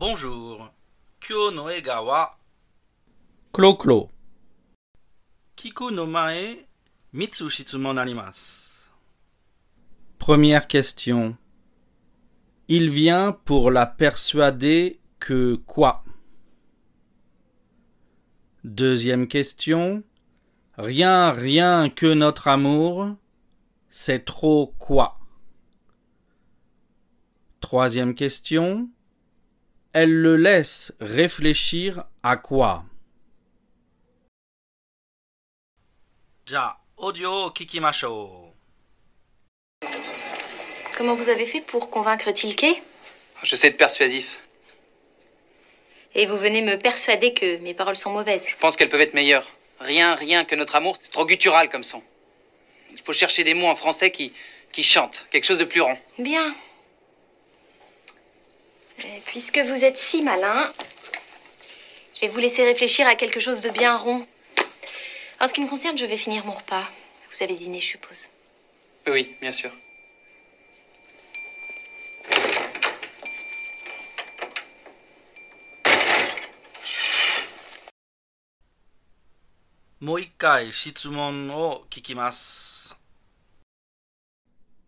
Bonjour. Kyo no ega wa Clo-clo. kiku no mae mitsu shitsumon. Première question. Il vient pour la persuader que quoi? Deuxième question. Rien, rien que notre amour, c'est trop quoi? Troisième question elle le laisse réfléchir à quoi? Audio Comment vous avez fait pour convaincre Tilke? Ah, je sais être persuasif. Et vous venez me persuader que mes paroles sont mauvaises. Je pense qu'elles peuvent être meilleures. Rien, rien que notre amour, c'est trop guttural comme son. Il faut chercher des mots en français qui, qui chantent, quelque chose de plus rond. Bien, Puisque vous êtes si malin, je vais vous laisser réfléchir à quelque chose de bien rond. En ce qui me concerne, je vais finir mon repas. Vous avez dîné, je suppose. Oui, bien sûr.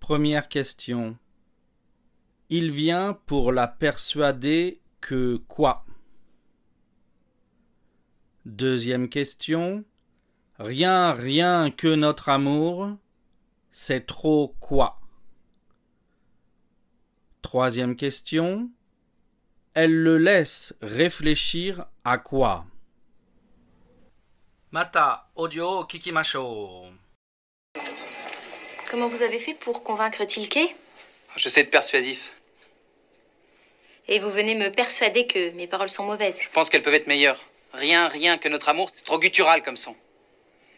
Première question. Il vient pour la persuader que quoi? Deuxième question. Rien, rien que notre amour, c'est trop quoi? Troisième question. Elle le laisse réfléchir à quoi? Mata, audio kikimasho. Comment vous avez fait pour convaincre Tilke? Je sais être persuasif. Et vous venez me persuader que mes paroles sont mauvaises. Je pense qu'elles peuvent être meilleures. Rien, rien que notre amour, c'est trop guttural comme son.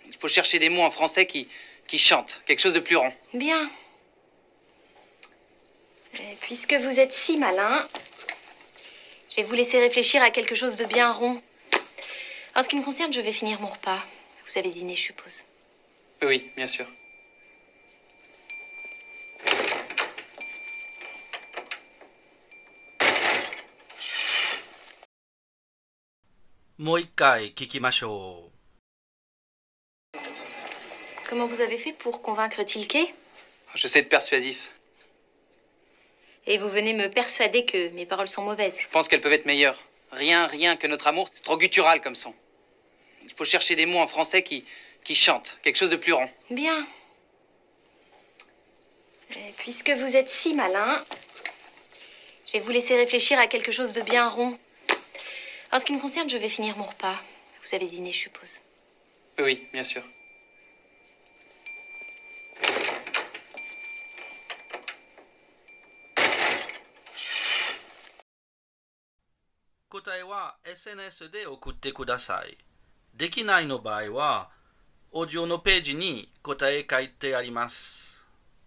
Il faut chercher des mots en français qui, qui chantent, quelque chose de plus rond. Bien. Et puisque vous êtes si malin, je vais vous laisser réfléchir à quelque chose de bien rond. En ce qui me concerne, je vais finir mon repas. Vous avez dîné, je suppose. Oui, oui, bien sûr. もう一回聞きましょう。 Comment vous avez fait pour convaincre Tilke Je sais être persuasif. Et vous venez me persuader que mes paroles sont mauvaises. Je pense qu'elles peuvent être meilleures. Rien, rien que notre amour, c'est trop guttural comme son. Il faut chercher des mots en français qui, qui chantent, quelque chose de plus rond. Bien. Et puisque vous êtes si malin, je vais vous laisser réfléchir à quelque chose de bien rond. En ce qui me concerne, je vais finir mon repas. Vous avez dîné, je suppose. Oui, oui, bien sûr. 答えは SNS で送ってください。できないの場合は、オーディオのページに答え書いてあります。